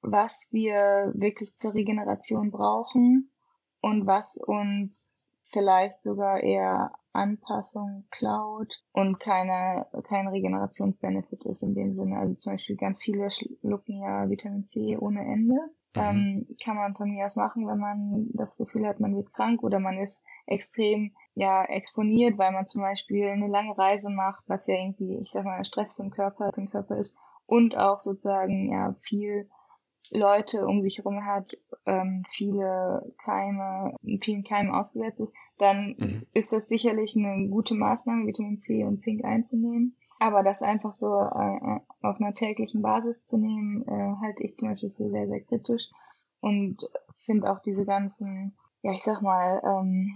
was wir wirklich zur Regeneration brauchen und was uns vielleicht sogar eher Anpassung klaut und keine, kein Regenerationsbenefit ist in dem Sinne. Also zum Beispiel ganz viele schlucken ja Vitamin C ohne Ende. Mhm. Ähm, kann man von mir aus machen, wenn man das Gefühl hat, man wird krank oder man ist extrem ja exponiert, weil man zum Beispiel eine lange Reise macht, was ja irgendwie, ich sag mal, Stress für den Körper, für den Körper ist und auch sozusagen ja viel Leute um sich herum hat, ähm, viele Keime, vielen Keimen ausgesetzt ist, dann Mhm. ist das sicherlich eine gute Maßnahme, Vitamin C und Zink einzunehmen. Aber das einfach so äh, auf einer täglichen Basis zu nehmen, äh, halte ich zum Beispiel für sehr, sehr kritisch und finde auch diese ganzen, ja, ich sag mal, ähm,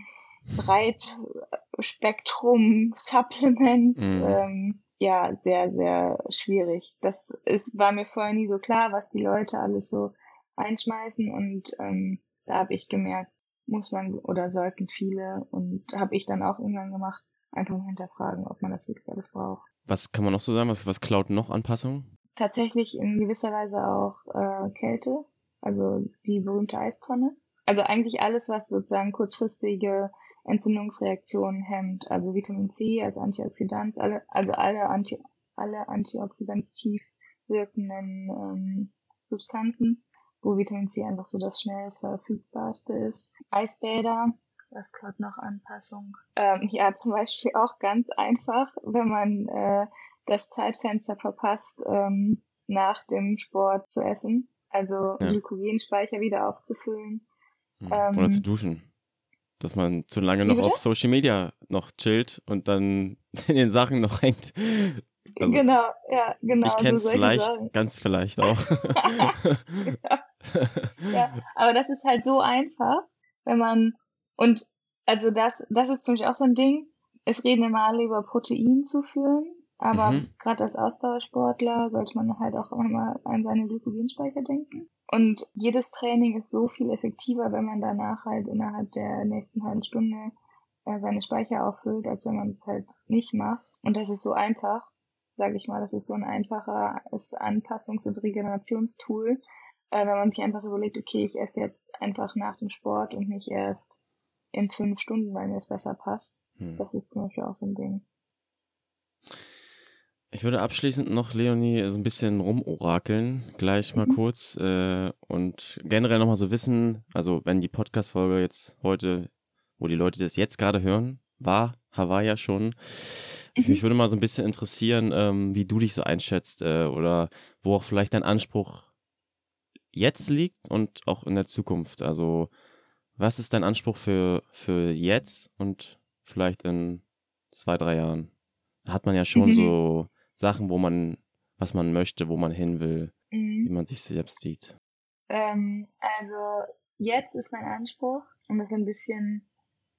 Breitspektrum Supplements, Mhm. ähm, ja, sehr, sehr schwierig. Das ist, war mir vorher nie so klar, was die Leute alles so einschmeißen und ähm, da habe ich gemerkt, muss man oder sollten viele und habe ich dann auch irgendwann gemacht, einfach mal hinterfragen, ob man das wirklich alles braucht. Was kann man noch so sagen? Was, was klaut noch Anpassungen? Tatsächlich in gewisser Weise auch äh, Kälte, also die berühmte Eistonne. Also eigentlich alles, was sozusagen kurzfristige Entzündungsreaktionen hemmt, also Vitamin C als Antioxidant, alle, also alle, Anti, alle antioxidativ wirkenden ähm, Substanzen, wo Vitamin C einfach so das schnell verfügbarste ist. Eisbäder, was klaut noch Anpassung? Ähm, ja, zum Beispiel auch ganz einfach, wenn man äh, das Zeitfenster verpasst, ähm, nach dem Sport zu essen. Also Ja. Glykogenspeicher wieder aufzufüllen. Hm. Ähm, Oder zu duschen. Dass man zu lange noch auf Social Media noch chillt und dann in den Sachen noch hängt. Also, genau, ja, genau. ich so kenn's solche vielleicht, Sachen. ganz vielleicht auch. Ja, aber das ist halt so einfach, wenn man und also das, das ist zum Beispiel auch so ein Ding. Es reden immer alle über Protein zuführen, aber Mhm. gerade als Ausdauersportler sollte man halt auch immer mal an seine Glykogenspeicher denken. Und jedes Training ist so viel effektiver, wenn man danach halt innerhalb der nächsten halben Stunde äh, seine Speicher auffüllt, als wenn man es halt nicht macht. Und das ist so einfach, sage ich mal, das ist so ein einfaches Anpassungs- und Regenerationstool, äh, wenn man sich einfach überlegt, okay, ich esse jetzt einfach nach dem Sport und nicht erst in fünf Stunden, weil mir es besser passt. Hm. Das ist zum Beispiel auch so ein Ding. Ich würde abschließend noch, Leonie, so ein bisschen rumorakeln, gleich mal Mhm. kurz. Äh, und generell nochmal so wissen, also wenn die Podcast-Folge jetzt heute, wo die Leute das jetzt gerade hören, war Hawaii ja schon. Mhm. Mich würde mal so ein bisschen interessieren, ähm, wie du dich so einschätzt äh, oder wo auch vielleicht dein Anspruch jetzt liegt und auch in der Zukunft. Also was ist dein Anspruch für, für jetzt und vielleicht in zwei, drei Jahren? Hat man ja schon Mhm. so Sachen, wo man, was man möchte, wo man hin will, wie Mhm. man sich selbst sieht. Ähm, also jetzt ist mein Anspruch, um das ein bisschen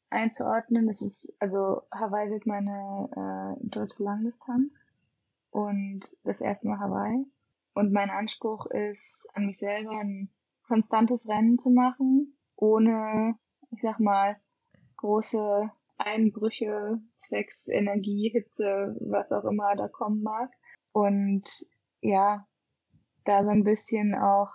einzuordnen, das ist, also Hawaii wird meine äh, dritte Langdistanz und das erste Mal Hawaii. Und mein Anspruch ist, an mich selber ein konstantes Rennen zu machen, ohne, ich sag mal, große Einbrüche zwecks Energie, Hitze, was auch immer da kommen mag. Und ja, da so ein bisschen auch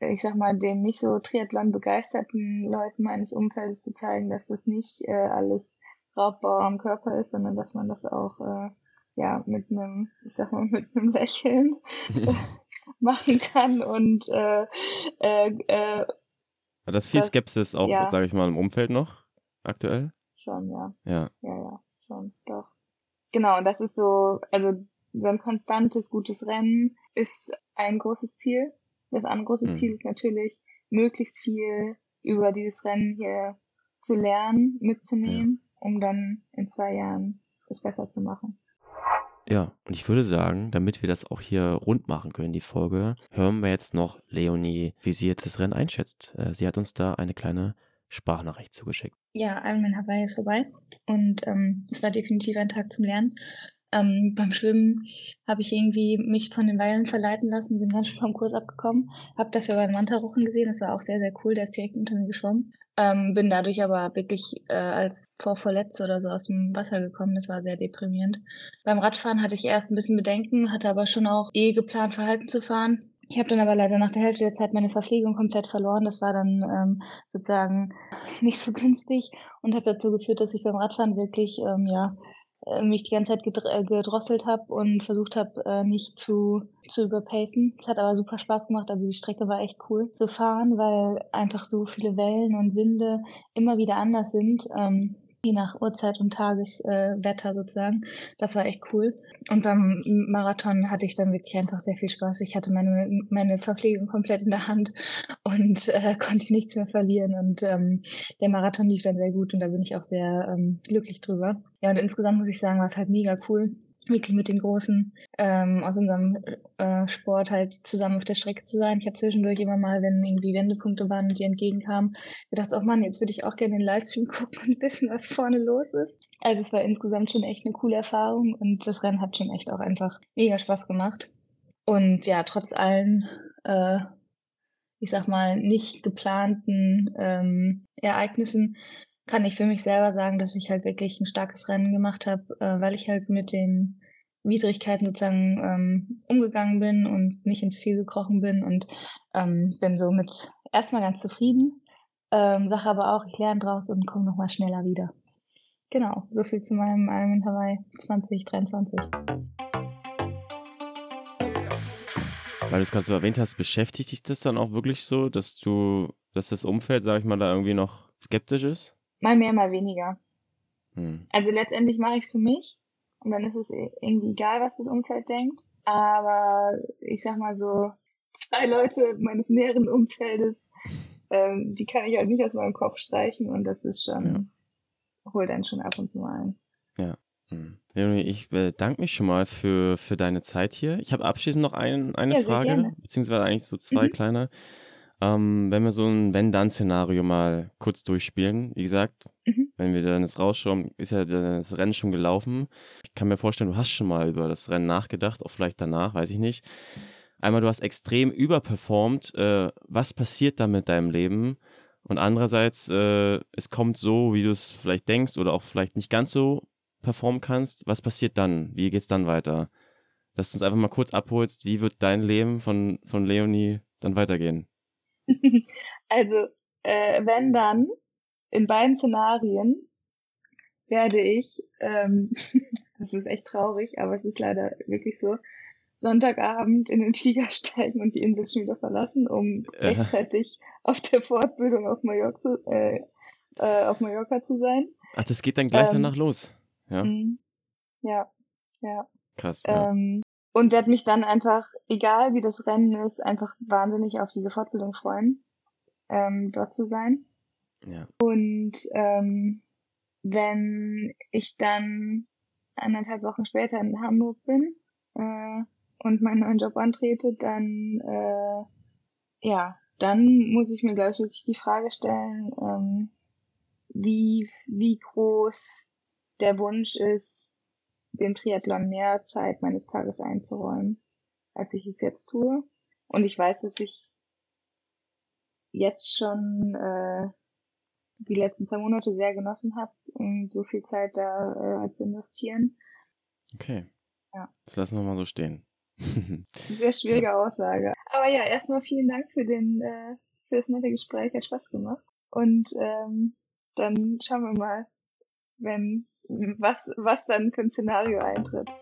ich sag mal, den nicht so Triathlon begeisterten Leuten meines Umfeldes zu zeigen, dass das nicht äh, alles Raubbau am Körper ist, sondern dass man das auch äh, ja mit einem, ich sag mal, mit einem Lächeln machen kann und äh, äh, äh, Hat das viel das- Skepsis auch, ja. sage ich mal, im Umfeld noch aktuell? Schon, ja. Ja. Ja, ja, schon, doch. Genau, und das ist so, also so ein konstantes, gutes Rennen ist ein großes Ziel. Das andere große Mhm. Ziel ist natürlich, möglichst viel über dieses Rennen hier zu lernen, mitzunehmen, um dann in zwei Jahren es besser zu machen. Ja, und ich würde sagen, damit wir das auch hier rund machen können, die Folge, hören wir jetzt noch Leonie, wie sie jetzt das Rennen einschätzt. Äh, Sie hat uns da eine kleine Sprachnachricht zugeschickt. Ja, Ironman Hawaii ist vorbei und ähm, es war definitiv ein Tag zum Lernen. Ähm, beim Schwimmen habe ich irgendwie mich von den Weilen verleiten lassen, bin ganz schön vom Kurs abgekommen, habe dafür meinen Mantaruchen gesehen, das war auch sehr, sehr cool, der ist direkt unter mir geschwommen. Ähm, bin dadurch aber wirklich äh, als Vorvorletzte oder so aus dem Wasser gekommen, das war sehr deprimierend. Beim Radfahren hatte ich erst ein bisschen Bedenken, hatte aber schon auch eh geplant, Verhalten zu fahren. Ich habe dann aber leider nach der Hälfte der Zeit meine Verpflegung komplett verloren. Das war dann ähm, sozusagen nicht so günstig und hat dazu geführt, dass ich beim Radfahren wirklich ähm, ja äh, mich die ganze Zeit äh, gedrosselt habe und versucht habe, äh, nicht zu, zu überpacen. Es hat aber super Spaß gemacht. Also die Strecke war echt cool zu fahren, weil einfach so viele Wellen und Winde immer wieder anders sind. Ähm, je nach Uhrzeit und Tageswetter äh, sozusagen. Das war echt cool. Und beim Marathon hatte ich dann wirklich einfach sehr viel Spaß. Ich hatte meine, meine Verpflegung komplett in der Hand und äh, konnte nichts mehr verlieren. Und ähm, der Marathon lief dann sehr gut und da bin ich auch sehr ähm, glücklich drüber. Ja, und insgesamt muss ich sagen, war es halt mega cool, wirklich mit den Großen ähm, aus unserem äh, Sport halt zusammen auf der Strecke zu sein. Ich habe zwischendurch immer mal, wenn irgendwie Wendepunkte waren und die entgegenkamen, gedacht, oh Mann, jetzt würde ich auch gerne den Livestream gucken und wissen, was vorne los ist. Also es war insgesamt schon echt eine coole Erfahrung und das Rennen hat schon echt auch einfach mega Spaß gemacht. Und ja, trotz allen, äh, ich sag mal, nicht geplanten ähm, Ereignissen kann ich für mich selber sagen, dass ich halt wirklich ein starkes Rennen gemacht habe, äh, weil ich halt mit den Widrigkeiten sozusagen ähm, umgegangen bin und nicht ins Ziel gekrochen bin und ähm, bin somit erstmal ganz zufrieden. Ähm, sage aber auch, ich lerne draus und komme nochmal schneller wieder. Genau, so viel zu meinem Ironman Hawaii 2023. Weil du es gerade so erwähnt hast, beschäftigt dich das dann auch wirklich so, dass du, dass das Umfeld, sag ich mal, da irgendwie noch skeptisch ist? Mal mehr, mal weniger. Hm. Also letztendlich mache ich es für mich und dann ist es irgendwie egal, was das Umfeld denkt. Aber ich sag mal so, zwei Leute meines näheren Umfeldes, ähm, die kann ich halt nicht aus meinem Kopf streichen und das ist schon, holt einen schon ab und zu mal ein. Hm. Leonie, ich bedanke mich schon mal für, für deine Zeit hier. Ich habe abschließend noch ein, eine Ja, Frage, beziehungsweise eigentlich so zwei Mhm. kleine. Ähm, wenn wir so ein Wenn-Dann-Szenario mal kurz durchspielen, wie gesagt, Mhm. wenn wir dann jetzt rausschauen, ist ja das Rennen schon gelaufen. Ich kann mir vorstellen, du hast schon mal über das Rennen nachgedacht, auch vielleicht danach, weiß ich nicht. Einmal, du hast extrem überperformt. Äh, was passiert da mit deinem Leben? Und andererseits, äh, es kommt so, wie du es vielleicht denkst oder auch vielleicht nicht ganz so performen kannst. Was passiert dann? Wie geht's dann weiter? Dass du uns einfach mal kurz abholst, wie wird dein Leben von, von Leonie dann weitergehen? also, äh, wenn dann, in beiden Szenarien werde ich, ähm, das ist echt traurig, aber es ist leider wirklich so, Sonntagabend in den Flieger steigen und die Insel schon wieder verlassen, um Äh. rechtzeitig auf der Fortbildung auf Mallorca zu, äh, äh, auf Mallorca zu sein. Ach, das geht dann gleich Ähm, danach los. Ja, Mhm. Ja, ja. krass. Ja. Ähm, und werde mich dann einfach, egal wie das Rennen ist, einfach wahnsinnig auf diese Fortbildung freuen, ähm, dort zu sein. ja. Und ähm, wenn ich dann anderthalb Wochen später in Hamburg bin äh, und meinen neuen Job antrete, dann äh, ja, dann muss ich mir glaube ich wirklich die Frage stellen, ähm, wie wie groß der Wunsch ist, dem Triathlon mehr Zeit meines Tages einzuräumen, als ich es jetzt tue. Und ich weiß, dass ich jetzt schon äh, die letzten zwei Monate sehr genossen habe, um so viel Zeit da äh, zu investieren. Okay. Ja. Das lassen wir mal so stehen. Sehr schwierige Aussage. Aber ja, erstmal vielen Dank für den, äh, für das nette Gespräch. Hat Spaß gemacht. Und ähm, dann schauen wir mal, wenn was, was dann für ein Szenario eintritt.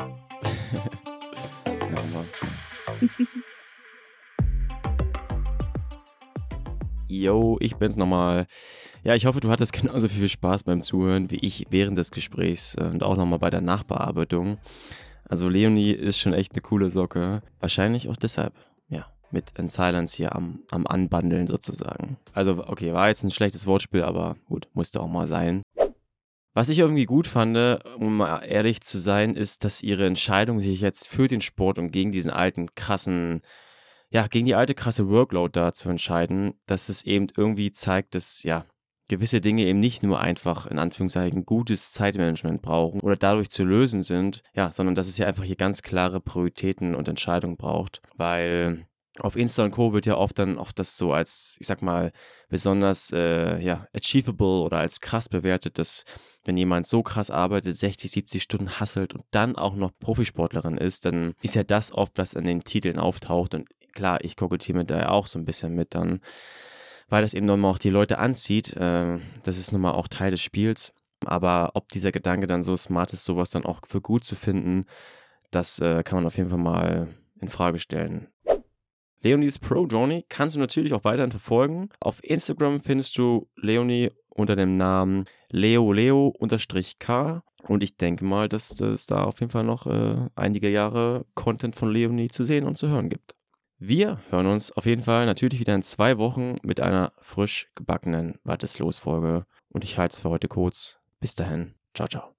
Yo, ich bin's nochmal. Ja, ich hoffe, du hattest genauso viel Spaß beim Zuhören wie ich während des Gesprächs äh, und auch nochmal bei der Nachbearbeitung. Also Leonie ist schon echt eine coole Socke. Wahrscheinlich auch deshalb, ja, mit In Silence hier am, am Anbandeln sozusagen. Also, okay, war jetzt ein schlechtes Wortspiel, aber gut, musste auch mal sein. Was ich irgendwie gut fand, um mal ehrlich zu sein, ist, dass ihre Entscheidung, sich jetzt für den Sport und gegen diesen alten, krassen, ja, gegen die alte, krasse Workload da zu entscheiden, dass es eben irgendwie zeigt, dass, ja, gewisse Dinge eben nicht nur einfach in Anführungszeichen gutes Zeitmanagement brauchen oder dadurch zu lösen sind, ja, sondern dass es ja einfach hier ganz klare Prioritäten und Entscheidungen braucht, weil auf Insta und Co. wird ja oft dann oft das so als, ich sag mal, besonders äh, ja, achievable oder als krass bewertet, dass wenn jemand so krass arbeitet, 60, 70 Stunden hasselt und dann auch noch Profisportlerin ist, dann ist ja das oft, was an den Titeln auftaucht. Und klar, ich kokettiere mit da ja auch so ein bisschen mit dann weil das eben nochmal auch die Leute anzieht. Äh, das ist nochmal auch Teil des Spiels. Aber ob dieser Gedanke dann so smart ist, sowas dann auch für gut zu finden, das äh, kann man auf jeden Fall mal in Frage stellen. Leonies Pro Journey kannst du natürlich auch weiterhin verfolgen. Auf Instagram findest du Leonie unter dem Namen leoleo-k und ich denke mal, dass es da auf jeden Fall noch äh, einige Jahre Content von Leonie zu sehen und zu hören gibt. Wir hören uns auf jeden Fall natürlich wieder in zwei Wochen mit einer frisch gebackenen Warteslos-Folge. Und ich halte es für heute kurz. Bis dahin. Ciao, ciao.